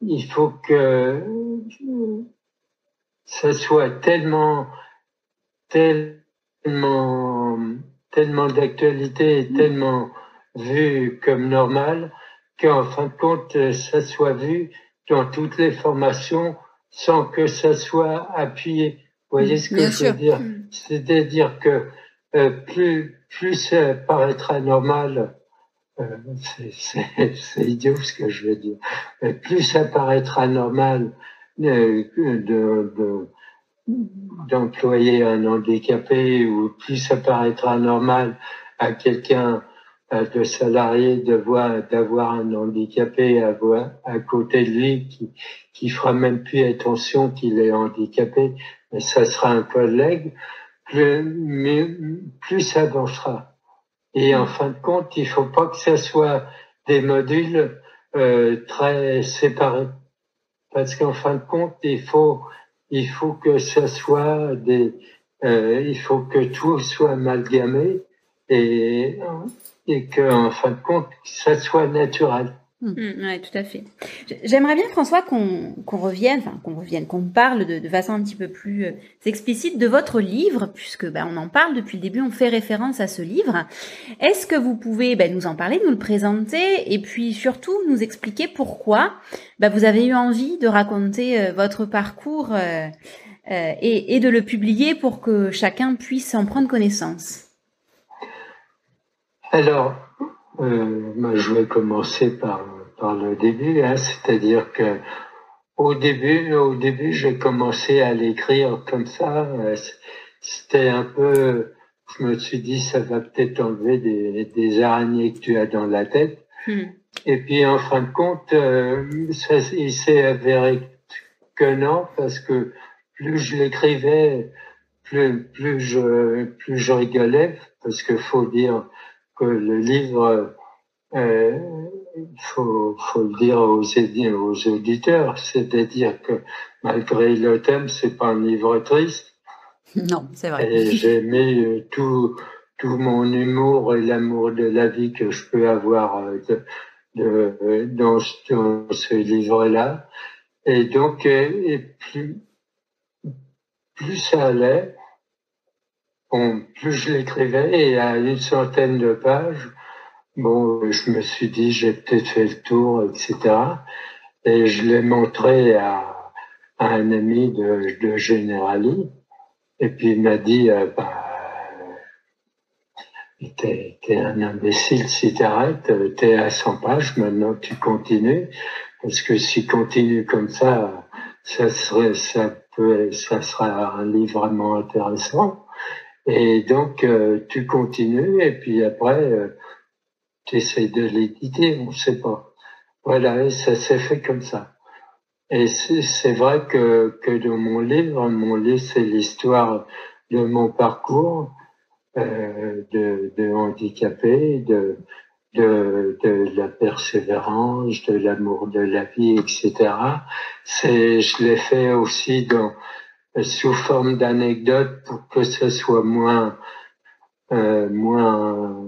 il faut que ça soit tellement, tellement, tellement d'actualité et tellement vu comme normal qu'en fin de compte, euh, ça soit vu dans toutes les formations sans que ça soit appuyé. Vous voyez ce que je veux dire C'est-à-dire que euh, plus, plus ça paraîtra normal, euh, c'est idiot ce que je veux dire, plus ça paraîtra normal euh, de, d'employer un handicapé ou plus ça paraîtra normal à quelqu'un de salarié d'avoir un handicapé à, côté de lui qui qui fera même plus attention qu'il est handicapé. Mais ça sera un collègue plus plus ça avancera. Et en fin de compte il faut pas que ça soit des modules euh, très séparés. Parce qu'en fin de compte il faut il faut que ça soit des euh, il faut que tout soit amalgamé et et qu'en fin de compte, ça soit naturel.
Hmm. Hmm, oui, tout à fait. J'aimerais bien, François, qu'on revienne, enfin qu'on revienne, qu'on parle de, façon un petit peu plus euh, explicite de votre livre, puisque ben, on en parle depuis le début, on fait référence à ce livre. Est-ce que vous pouvez ben, nous en parler, nous le présenter, et puis surtout nous expliquer pourquoi ben, vous avez eu envie de raconter euh, votre parcours euh, et, et de le publier pour que chacun puisse en prendre connaissance?
Alors, euh, je vais commencer par, par le début, hein, c'est-à-dire que au début, au début, j'ai commencé à l'écrire comme ça. Euh, c'était un peu, je me suis dit, ça va peut-être enlever des, des araignées que tu as dans la tête. Hmm. Et puis, en fin de compte, euh, ça, il s'est avéré que non, parce que plus je l'écrivais, plus, plus je, plus je rigolais, parce que faut dire, que le livre, euh, faut, faut le dire aux, aux auditeurs, c'est-à-dire que malgré le thème, c'est pas un livre triste.
Non, c'est vrai.
Et j'ai mis euh, tout, tout mon humour et l'amour de la vie que je peux avoir euh, de, de, dans, dans, ce livre-là. Et donc, et plus, plus ça allait, Bon, plus je l'écrivais, et à une centaine de pages, bon, je me suis dit, j'ai peut-être fait le tour, etc. Et je l'ai montré à, un ami de, de et puis il m'a dit, euh, bah, t'es, t'es un imbécile si t'arrêtes, t'es à 100 pages, maintenant tu continues, parce que si continue comme ça, ça serait, ça peut, ça sera un livre vraiment intéressant. Et donc, euh, tu continues et puis après, euh, tu essaies de l'éditer, on ne sait pas. Voilà, et ça s'est fait comme ça. Et c'est vrai que, que dans mon livre, mon livre, c'est l'histoire de mon parcours euh, de, handicapé, de, de, de la persévérance, de l'amour de la vie, etc. C'est, je l'ai fait aussi dans, sous forme d'anecdote pour que ce soit moins euh, moins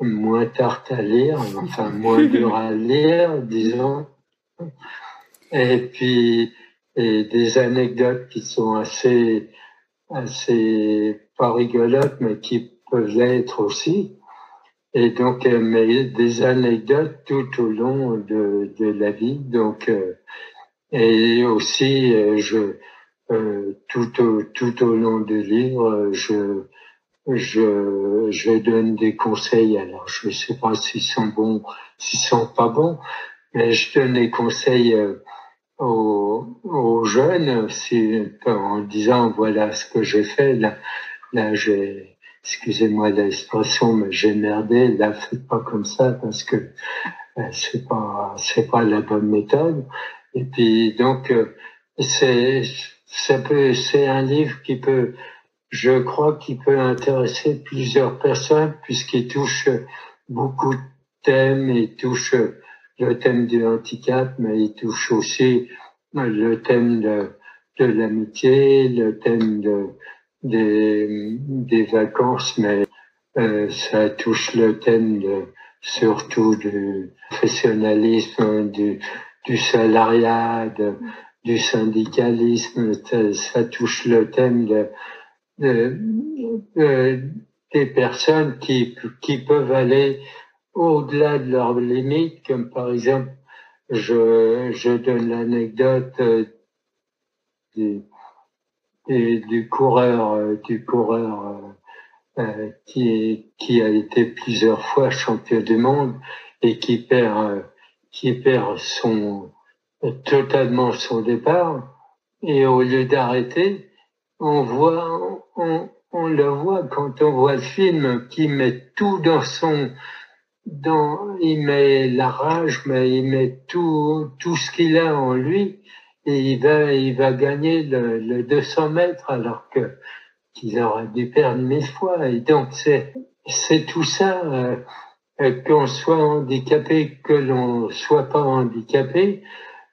moins tarte à lire, enfin moins dur à lire, disons. Et puis et des anecdotes qui sont assez assez pas rigolotes, mais qui peuvent l'être aussi. Et donc, euh, mais des anecdotes tout au long de, de la vie. Donc, euh, et aussi, je euh, tout, au, tout au long du livre, je, je, je donne des conseils. Alors, je ne sais pas s'ils sont bons, s'ils sont pas bons, mais je donne des conseils euh, aux, aux jeunes en disant voilà ce que j'ai fait. Là, là j'ai, excusez-moi l'expression, mais j'ai merdé. Là, faites pas comme ça parce que euh, c'est pas, c'est pas la bonne méthode. Et puis, donc, c'est, ça peut, c'est un livre qui peut, je crois, qui peut intéresser plusieurs personnes puisqu'il touche beaucoup de thèmes. Il touche le thème du handicap, mais il touche aussi le thème de, de l'amitié, le thème de, des, des vacances, mais euh, ça touche le thème de, surtout du professionnalisme, du, du salariat, de, du syndicalisme, ça, touche le thème de, des personnes qui, qui peuvent aller au-delà de leurs limites, comme par exemple, je, je donne l'anecdote euh, du, du, coureur, euh, du coureur euh, qui, qui a été plusieurs fois champion du monde et qui perd, qui perd son, totalement son départ. Et au lieu d'arrêter, on voit, on, on le voit quand on voit le film qui met tout dans son, dans, il met la rage, mais il met tout, tout ce qu'il a en lui et il va, il va gagner le, le 200 mètres alors que qu'il aurait dû perdre mille fois. Et donc c'est, c'est tout ça, euh, qu'on soit handicapé, que l'on soit pas handicapé,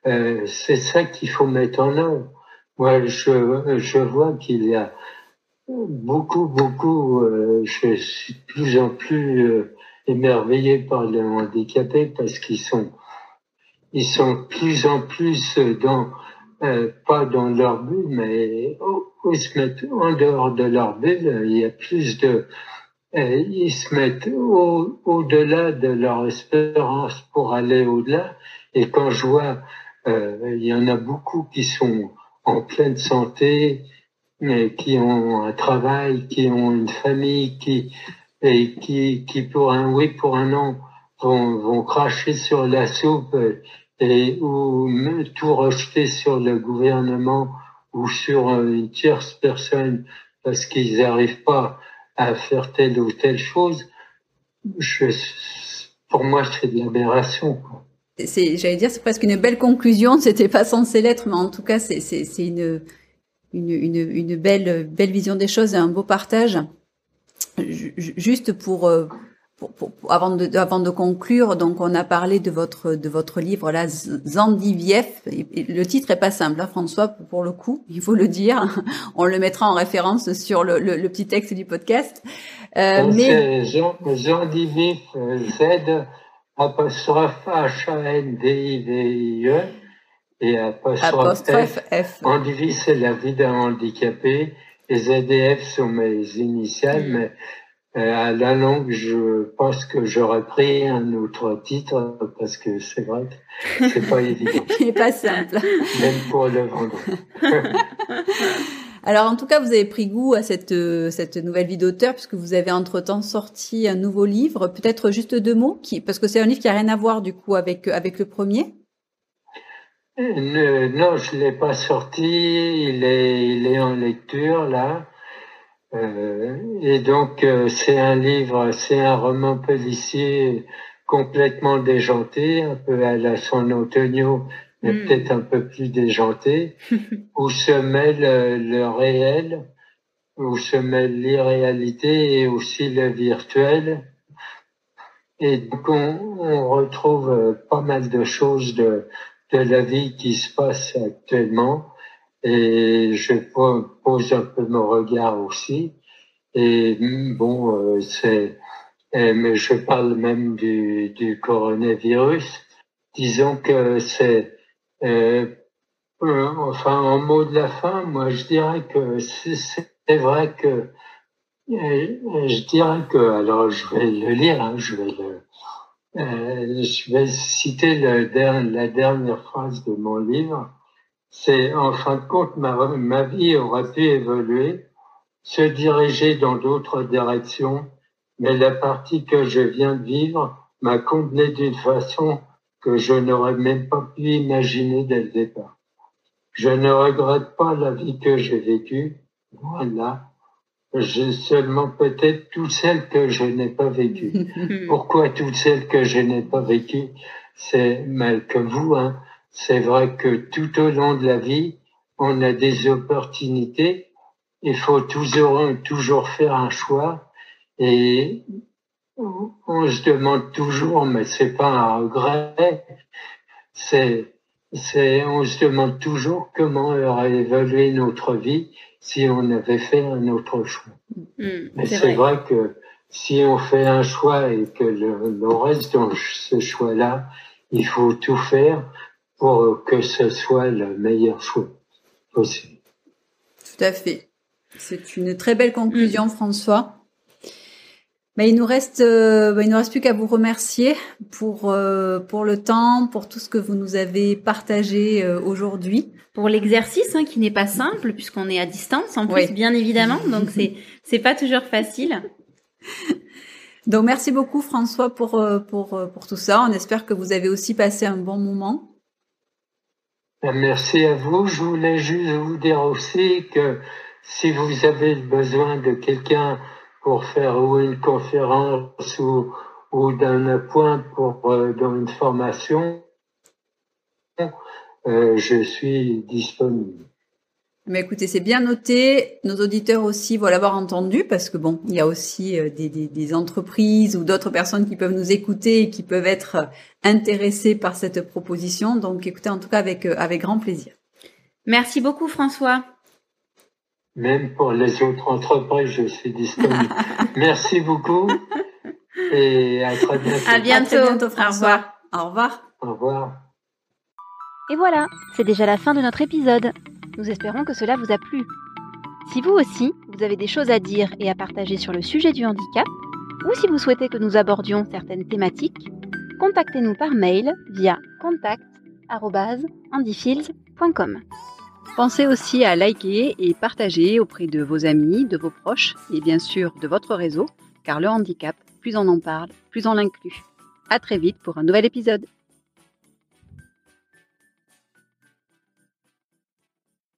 euh, c'est ça qu'il faut mettre en œuvre. Moi, je, je vois qu'il y a beaucoup, beaucoup, euh, je suis de plus en plus euh, émerveillé par les handicapés parce qu'ils sont, ils sont de plus en plus dans, euh, pas dans leur but, mais ils se mettent en dehors de leur bulle. Il y a plus de, ils se mettent au, au-delà de leur espérance pour aller au-delà. Et quand je vois, il y en a beaucoup qui sont en pleine santé, qui ont un travail, qui ont une famille, qui et qui, qui pour un oui, pour un non, vont, vont cracher sur la soupe et ou tout rejeter sur le gouvernement ou sur une tierce personne parce qu'ils n'arrivent pas à faire telle ou telle chose, je, pour moi, c'est de l'aberration.
C'est, j'allais dire, c'est presque une belle conclusion. C'était pas censé l'être, mais en tout cas, c'est, c'est, c'est une, une, une, une, belle, belle vision des choses et un beau partage. Juste pour, euh, pour, pour, avant, de, avant de conclure, donc on a parlé de votre de votre livre là, Zandivief. Le titre est pas simple, hein, François, pour le coup, il faut le dire. On le mettra en référence sur le, le, le petit texte du podcast.
Euh, mais Jean, Zandivief, euh, Z apostrophe H A N D I V I E et apostrophe, F. F. c'est la vie d'un handicapé. Et ZDF sont mes initiales, mm. mais euh, à la longue, je pense que j'aurais pris un autre titre parce que c'est vrai que c'est pas évident.
Il pas simple.
Même pour le vendre.
Alors en tout cas, vous avez pris goût à cette cette nouvelle vie d'auteur puisque vous avez entre-temps sorti un nouveau livre. Peut-être juste deux mots parce que c'est un livre qui a rien à voir du coup avec avec le premier.
Euh, non, je l'ai pas sorti. Il est, il est en lecture là. Euh, et donc euh, c'est un livre, c'est un roman policier complètement déjanté, un peu à la San Antonio, mais hmm. peut-être un peu plus déjanté, où se mêle le réel, où se mêle l'irréalité et aussi le virtuel. Et donc on, on retrouve pas mal de choses de, de la vie qui se passe actuellement et je pose un peu mon regard aussi. Et bon, euh, c'est, mais je parle même du, du coronavirus. Disons que c'est, euh, euh, enfin, en mot de la fin, moi, je dirais que c'est vrai que, je dirais que, alors, je vais le lire, hein, je vais le, euh, je vais citer la dernière phrase de mon livre. C'est en fin de compte, ma, ma vie aurait pu évoluer, se diriger dans d'autres directions, mais la partie que je viens de vivre m'a comblé d'une façon que je n'aurais même pas pu imaginer dès le départ. Je ne regrette pas la vie que j'ai vécue, voilà, j'ai seulement peut-être toutes celles que je n'ai pas vécues. Pourquoi toutes celles que je n'ai pas vécues? C'est mal que vous. Hein. C'est vrai que tout au long de la vie, on a des opportunités. Il faut toujours, toujours faire un choix. Et on se demande toujours, mais c'est pas un regret. C'est, c'est, on se demande toujours comment aurait évolué notre vie si on avait fait un autre choix. Mm, Mais c'est vrai. que si on fait un choix et que le, le reste dans ce choix-là, il faut tout faire pour que ce soit le meilleur choix possible.
Tout à fait. C'est une très belle conclusion, mm. François. Mais il nous reste, euh, bah, il nous reste plus qu'à vous remercier pour euh, pour le temps, pour tout ce que vous nous avez partagé euh, aujourd'hui,
pour l'exercice hein, qui n'est pas simple puisqu'on est à distance en plus, bien évidemment, donc c'est c'est pas toujours facile.
Donc merci beaucoup François pour pour pour tout ça. On espère que vous avez aussi passé un bon moment.
Merci à vous. Je voulais juste vous dire aussi que si vous avez besoin de quelqu'un pour faire ou une conférence ou, ou d'un point pour euh, dans une formation, euh, je suis disponible.
Mais écoutez, c'est bien noté. Nos auditeurs aussi vont l'avoir entendu parce que bon, il y a aussi euh, des, des, des entreprises ou d'autres personnes qui peuvent nous écouter et qui peuvent être intéressées par cette proposition. Donc, écoutez, en tout cas, avec, avec grand plaisir.
Merci beaucoup, François.
Même pour les autres entreprises, je suis disponible. Merci beaucoup. Et à très bientôt.
À bientôt.
À très bientôt, François. Au revoir.
Au revoir.
Et voilà, c'est déjà la fin de notre épisode. Nous espérons que cela vous a plu. Si vous aussi, vous avez des choses à dire et à partager sur le sujet du handicap, ou si vous souhaitez que nous abordions certaines thématiques, contactez-nous par mail via contact@handyfields.com.
Pensez aussi à liker et partager auprès de vos amis, de vos proches et bien sûr de votre réseau, car le handicap, plus on en parle, plus on l'inclut. À très vite pour un nouvel épisode.